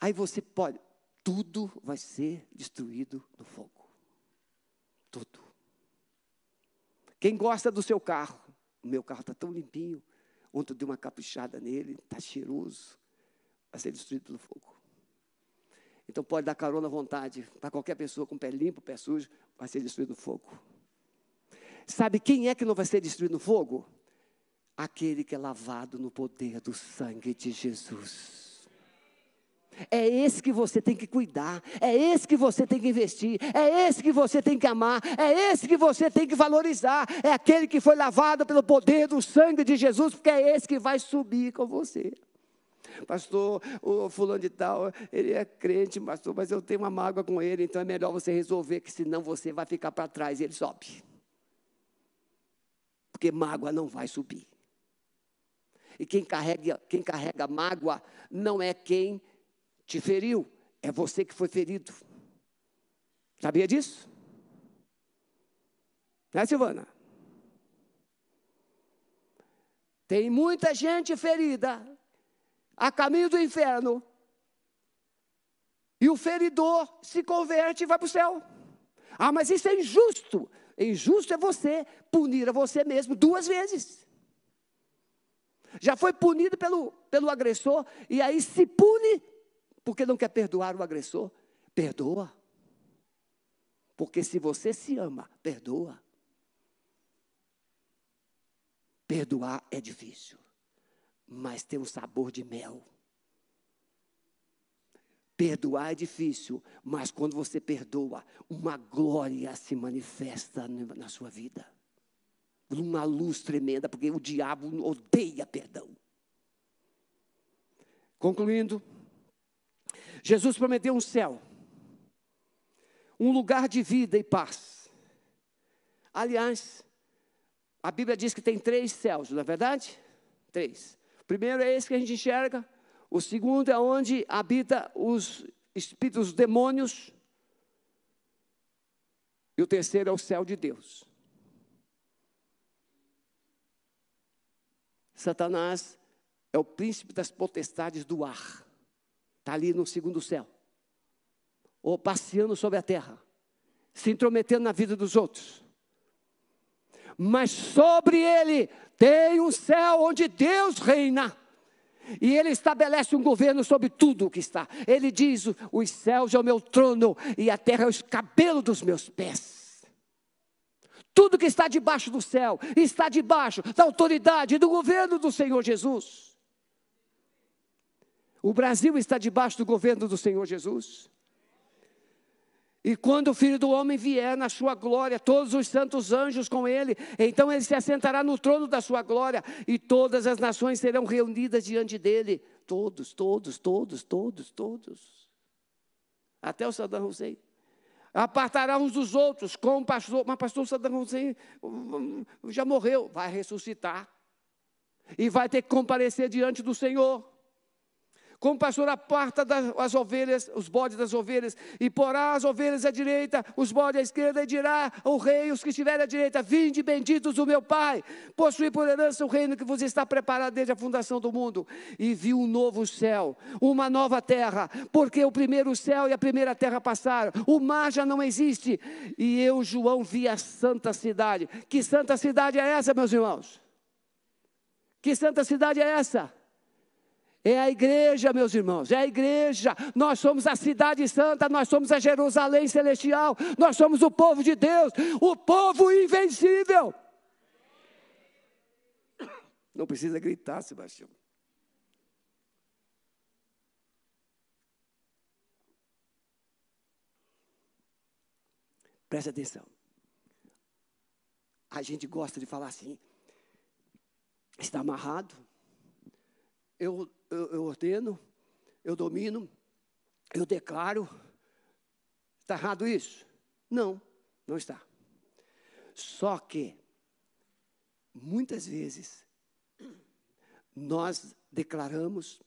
Aí você pode, tudo vai ser destruído no fogo. Tudo. Quem gosta do seu carro, o meu carro está tão limpinho, ontem eu dei uma caprichada nele, está cheiroso, vai ser destruído pelo fogo. Então pode dar carona à vontade para qualquer pessoa com pé limpo, pé sujo, vai ser destruído no fogo. Sabe quem é que não vai ser destruído no fogo? Aquele que é lavado no poder do sangue de Jesus. É esse que você tem que cuidar, é esse que você tem que investir, é esse que você tem que amar, é esse que você tem que valorizar, é aquele que foi lavado pelo poder do sangue de Jesus, porque é esse que vai subir com você. Pastor, o fulano de tal, ele é crente, pastor, mas eu tenho uma mágoa com ele, então é melhor você resolver, que senão você vai ficar para trás e ele sobe. Porque mágoa não vai subir. E quem carrega, quem carrega mágoa não é quem te feriu, é você que foi ferido. Sabia disso? Né, Silvana? Tem muita gente ferida a caminho do inferno. E o feridor se converte e vai para o céu. Ah, mas isso é injusto. Injusto é você punir a você mesmo duas vezes. Já foi punido pelo, pelo agressor e aí se pune porque não quer perdoar o agressor? Perdoa. Porque se você se ama, perdoa. Perdoar é difícil, mas tem um sabor de mel. Perdoar é difícil, mas quando você perdoa, uma glória se manifesta na sua vida. Uma luz tremenda, porque o diabo odeia perdão. Concluindo, Jesus prometeu um céu, um lugar de vida e paz. Aliás, a Bíblia diz que tem três céus, não é verdade? Três. O primeiro é esse que a gente enxerga, o segundo é onde habita os espíritos, os demônios, e o terceiro é o céu de Deus. Satanás é o príncipe das potestades do ar. Está ali no segundo céu. Ou passeando sobre a terra. Se intrometendo na vida dos outros. Mas sobre ele tem um céu onde Deus reina. E ele estabelece um governo sobre tudo o que está. Ele diz: os céus é o meu trono e a terra é os cabelos dos meus pés. Tudo que está debaixo do céu está debaixo da autoridade do governo do Senhor Jesus. O Brasil está debaixo do governo do Senhor Jesus. E quando o filho do homem vier na sua glória, todos os santos anjos com ele, então ele se assentará no trono da sua glória, e todas as nações serão reunidas diante dele. Todos, todos, todos, todos, todos. Até o Saddam Hussein. Apartará uns dos outros, como pastor, mas pastor Saddam Hussein hum, já morreu, vai ressuscitar. E vai ter que comparecer diante do Senhor. Como pastor aparta as ovelhas, os bodes das ovelhas, e porá as ovelhas à direita, os bodes à esquerda, e dirá ao rei, os que estiverem à direita, vinde benditos do meu Pai, possui por herança o reino que vos está preparado desde a fundação do mundo. E viu um novo céu, uma nova terra, porque o primeiro céu e a primeira terra passaram, o mar já não existe. E eu, João, vi a santa cidade. Que santa cidade é essa, meus irmãos? Que santa cidade é essa? É a igreja, meus irmãos, é a igreja. Nós somos a cidade santa, nós somos a Jerusalém celestial, nós somos o povo de Deus, o povo invencível. Não precisa gritar, Sebastião. Preste atenção. A gente gosta de falar assim, está amarrado, eu, eu, eu ordeno, eu domino, eu declaro. Está errado isso? Não, não está. Só que, muitas vezes, nós declaramos,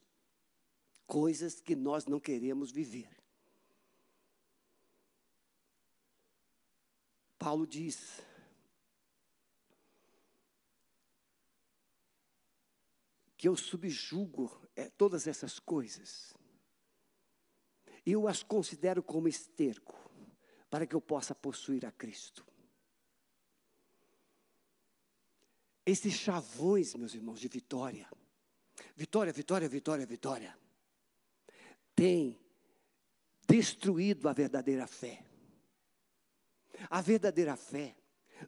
coisas que nós não queremos viver. Paulo diz: que eu subjugo é, todas essas coisas. Eu as considero como esterco para que eu possa possuir a Cristo. Esses chavões, meus irmãos, de vitória, vitória, vitória, vitória, vitória, tem destruído a verdadeira fé. A verdadeira fé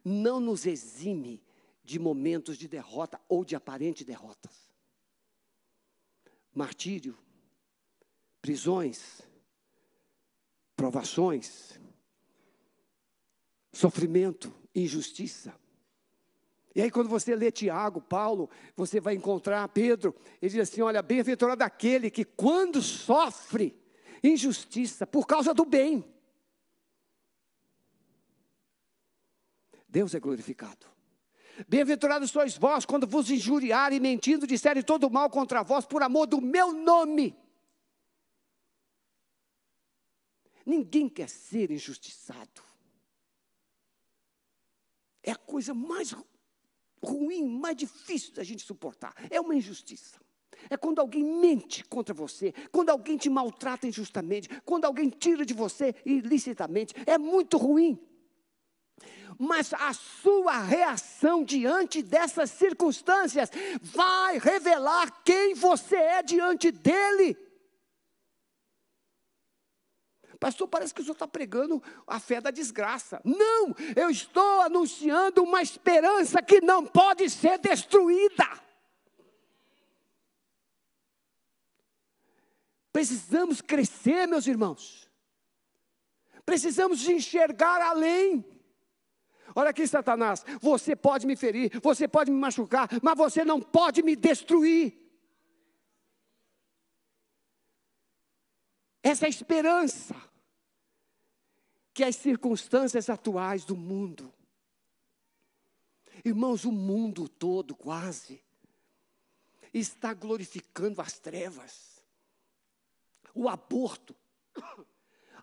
não nos exime de momentos de derrota ou de aparente derrotas martírio, prisões, provações, sofrimento, injustiça. E aí, quando você lê Tiago, Paulo, você vai encontrar Pedro, ele diz assim: Olha, bem-aventurado aquele que, quando sofre injustiça por causa do bem, Deus é glorificado. Bem-aventurados sois vós quando vos injuriarem, mentindo, disserem todo mal contra vós por amor do meu nome. Ninguém quer ser injustiçado. É a coisa mais ruim, mais difícil da gente suportar. É uma injustiça. É quando alguém mente contra você, quando alguém te maltrata injustamente, quando alguém tira de você ilicitamente. É muito ruim mas a sua reação diante dessas circunstâncias vai revelar quem você é diante dele. Pastor, parece que o senhor está pregando a fé da desgraça. Não, eu estou anunciando uma esperança que não pode ser destruída. Precisamos crescer, meus irmãos. Precisamos enxergar além. Olha aqui, Satanás, você pode me ferir, você pode me machucar, mas você não pode me destruir. Essa é a esperança que as circunstâncias atuais do mundo, irmãos, o mundo todo quase, está glorificando as trevas, o aborto. <coughs>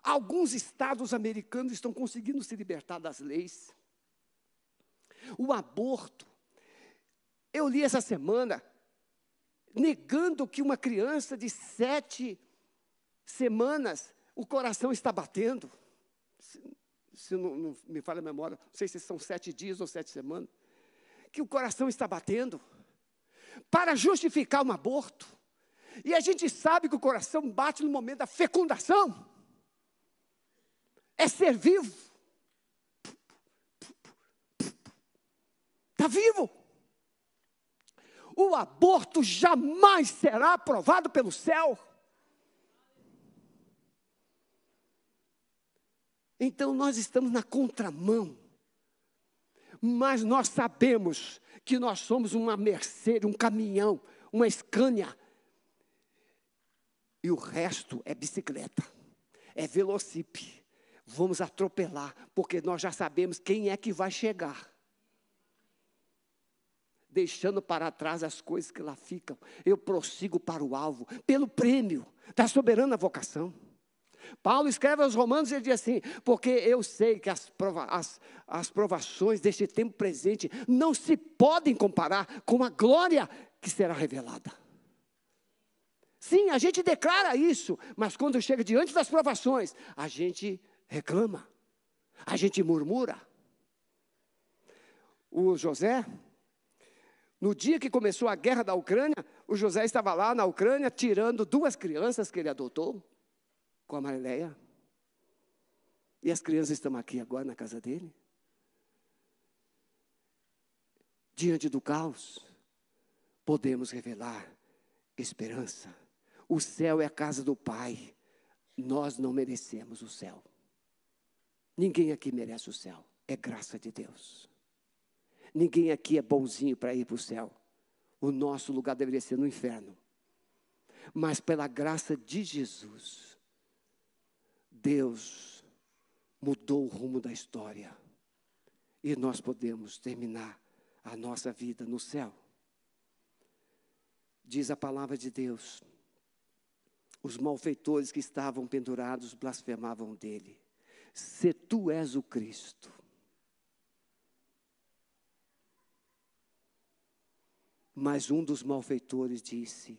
Alguns estados americanos estão conseguindo se libertar das leis. O aborto. Eu li essa semana, negando que uma criança de sete semanas, o coração está batendo. Se, se não, não, me falha a memória, não sei se são sete dias ou sete semanas. Que o coração está batendo. Para justificar um aborto. E a gente sabe que o coração bate no momento da fecundação. É ser vivo. Está vivo. O aborto jamais será aprovado pelo céu. Então nós estamos na contramão. Mas nós sabemos que nós somos uma Mercedes, um caminhão, uma Scania. E o resto é bicicleta, é velocipe. Vamos atropelar, porque nós já sabemos quem é que vai chegar deixando para trás as coisas que lá ficam. Eu prossigo para o alvo, pelo prêmio da soberana vocação. Paulo escreve aos Romanos e ele diz assim: porque eu sei que as, prova as, as provações deste tempo presente não se podem comparar com a glória que será revelada. Sim, a gente declara isso, mas quando chega diante das provações, a gente reclama, a gente murmura. O José, no dia que começou a guerra da Ucrânia, o José estava lá na Ucrânia tirando duas crianças que ele adotou com a Marileia. E as crianças estão aqui agora na casa dele. Diante do caos, podemos revelar esperança. O céu é a casa do Pai. Nós não merecemos o céu. Ninguém aqui merece o céu. É graça de Deus. Ninguém aqui é bonzinho para ir para o céu. O nosso lugar deveria ser no inferno. Mas pela graça de Jesus, Deus mudou o rumo da história. E nós podemos terminar a nossa vida no céu. Diz a palavra de Deus. Os malfeitores que estavam pendurados blasfemavam dele. Se tu és o Cristo. Mas um dos malfeitores disse: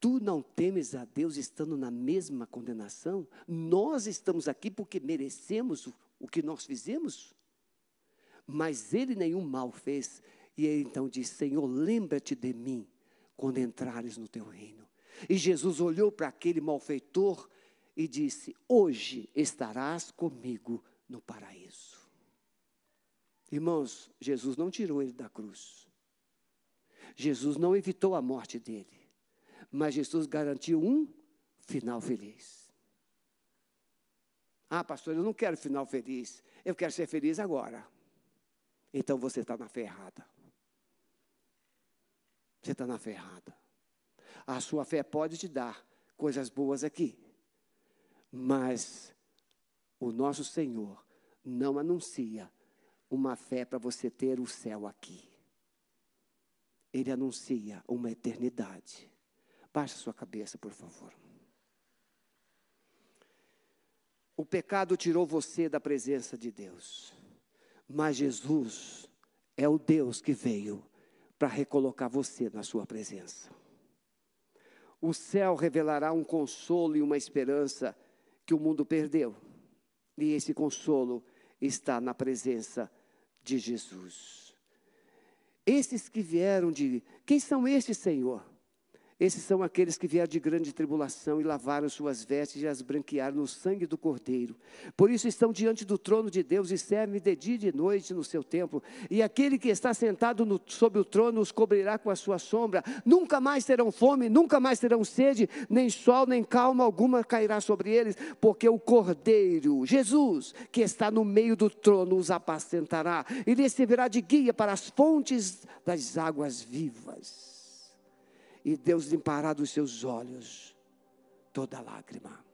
Tu não temes a Deus estando na mesma condenação? Nós estamos aqui porque merecemos o, que nós fizemos? Mas ele nenhum mal fez. E ele então disse: Senhor, lembra-te de mim quando entrares no teu reino. E Jesus olhou para aquele malfeitor e disse: Hoje estarás comigo no paraíso. Irmãos, Jesus não tirou ele da cruz. Jesus não evitou a morte dele. Mas Jesus garantiu um final feliz. Ah, pastor, eu não quero final feliz. Eu quero ser feliz agora. Então você está na ferrada. Você está na ferrada. A sua fé pode te dar coisas boas aqui, mas o nosso Senhor não anuncia uma fé para você ter o céu aqui. Ele anuncia uma eternidade. Baixe sua cabeça, por favor. O pecado tirou você da presença de Deus, mas Jesus é o Deus que veio para recolocar você na sua presença o céu revelará um consolo e uma esperança que o mundo perdeu. E esse consolo está na presença de Jesus. Esses que vieram de. Quem são estes, Senhor? Esses são aqueles que vieram de grande tribulação e lavaram suas vestes e as branquearam no sangue do Cordeiro. Por isso estão diante do trono de Deus e servem de dia e de noite no seu templo. E aquele que está sentado no, sobre o trono os cobrirá com a sua sombra. Nunca mais terão fome, nunca mais terão sede, nem sol, nem calma alguma cairá sobre eles, porque o Cordeiro, Jesus, que está no meio do trono, os apacentará e lhes servirá de guia para as fontes das águas vivas e Deus limpará dos seus olhos toda lágrima.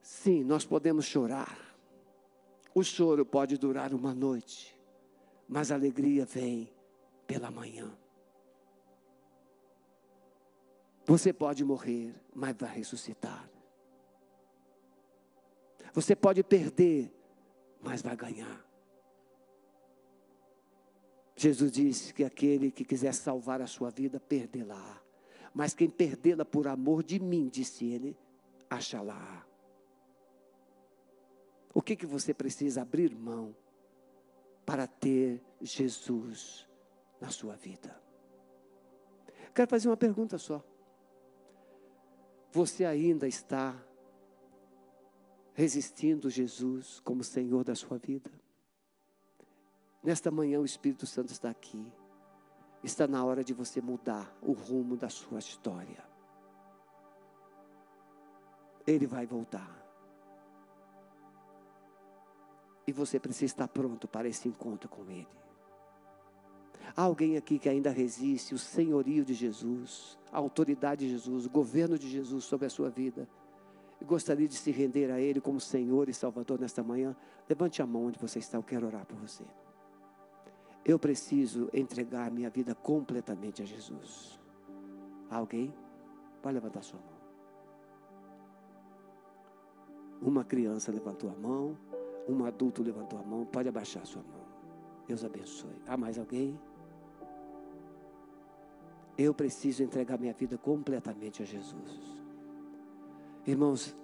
Sim, nós podemos chorar. O choro pode durar uma noite, mas a alegria vem pela manhã. Você pode morrer, mas vai ressuscitar. Você pode perder, mas vai ganhar. Jesus disse que aquele que quiser salvar a sua vida, perdê-la. Mas quem perdê-la por amor de mim, disse ele, achá-la. O que, que você precisa abrir mão para ter Jesus na sua vida? Quero fazer uma pergunta só. Você ainda está resistindo Jesus como Senhor da sua vida? Nesta manhã o Espírito Santo está aqui. Está na hora de você mudar o rumo da sua história. Ele vai voltar. E você precisa estar pronto para esse encontro com Ele. Há alguém aqui que ainda resiste o senhorio de Jesus, a autoridade de Jesus, o governo de Jesus sobre a sua vida. E gostaria de se render a Ele como Senhor e Salvador nesta manhã. Levante a mão onde você está, eu quero orar por você. Eu preciso entregar minha vida completamente a Jesus. Alguém? Pode levantar sua mão. Uma criança levantou a mão, um adulto levantou a mão, pode abaixar sua mão. Deus abençoe. Há mais alguém? Eu preciso entregar minha vida completamente a Jesus. Irmãos,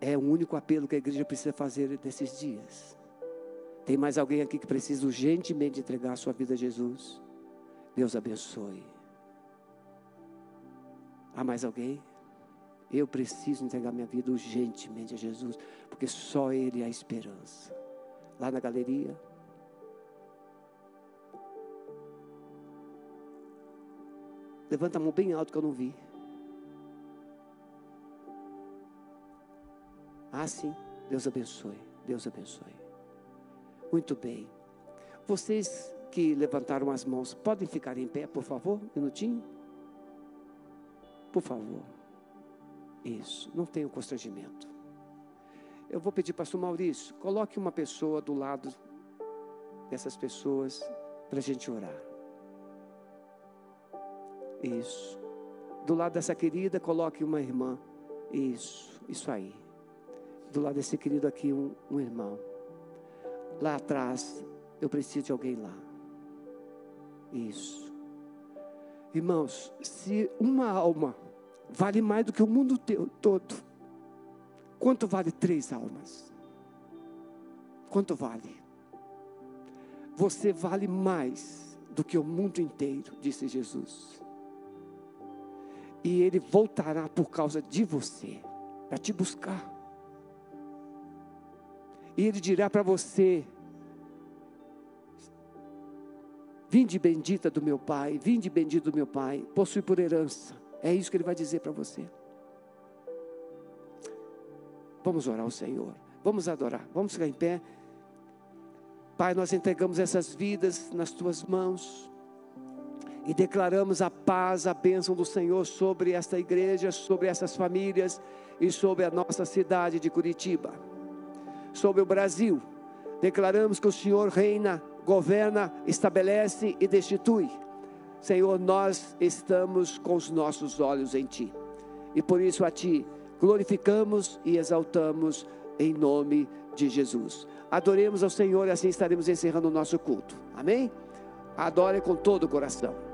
é o único apelo que a igreja precisa fazer nesses dias. Tem mais alguém aqui que precisa urgentemente entregar a sua vida a Jesus? Deus abençoe. Há mais alguém? Eu preciso entregar minha vida urgentemente a Jesus, porque só Ele é a esperança. Lá na galeria. Levanta a mão bem alto que eu não vi. Ah, sim. Deus abençoe. Deus abençoe. Muito bem. Vocês que levantaram as mãos, podem ficar em pé, por favor? Minutinho. Por favor. Isso, não tenha constrangimento. Eu vou pedir, pastor Maurício, coloque uma pessoa do lado dessas pessoas para a gente orar. Isso. Do lado dessa querida, coloque uma irmã. Isso, isso aí. Do lado desse querido aqui, um, um irmão. Lá atrás, eu preciso de alguém lá. Isso. Irmãos, se uma alma vale mais do que o mundo todo, quanto vale três almas? Quanto vale? Você vale mais do que o mundo inteiro, disse Jesus. E ele voltará por causa de você, para te buscar. E ele dirá para você: Vinde bendita do meu Pai, vinde bendito do meu Pai, possui por herança. É isso que ele vai dizer para você. Vamos orar ao Senhor, vamos adorar, vamos ficar em pé. Pai, nós entregamos essas vidas nas tuas mãos e declaramos a paz, a bênção do Senhor sobre esta igreja, sobre essas famílias e sobre a nossa cidade de Curitiba, sobre o Brasil. Declaramos que o Senhor reina, governa, estabelece e destitui. Senhor, nós estamos com os nossos olhos em Ti e por isso a Ti glorificamos e exaltamos em nome de Jesus. Adoremos ao Senhor e assim estaremos encerrando o nosso culto. Amém? Adore com todo o coração.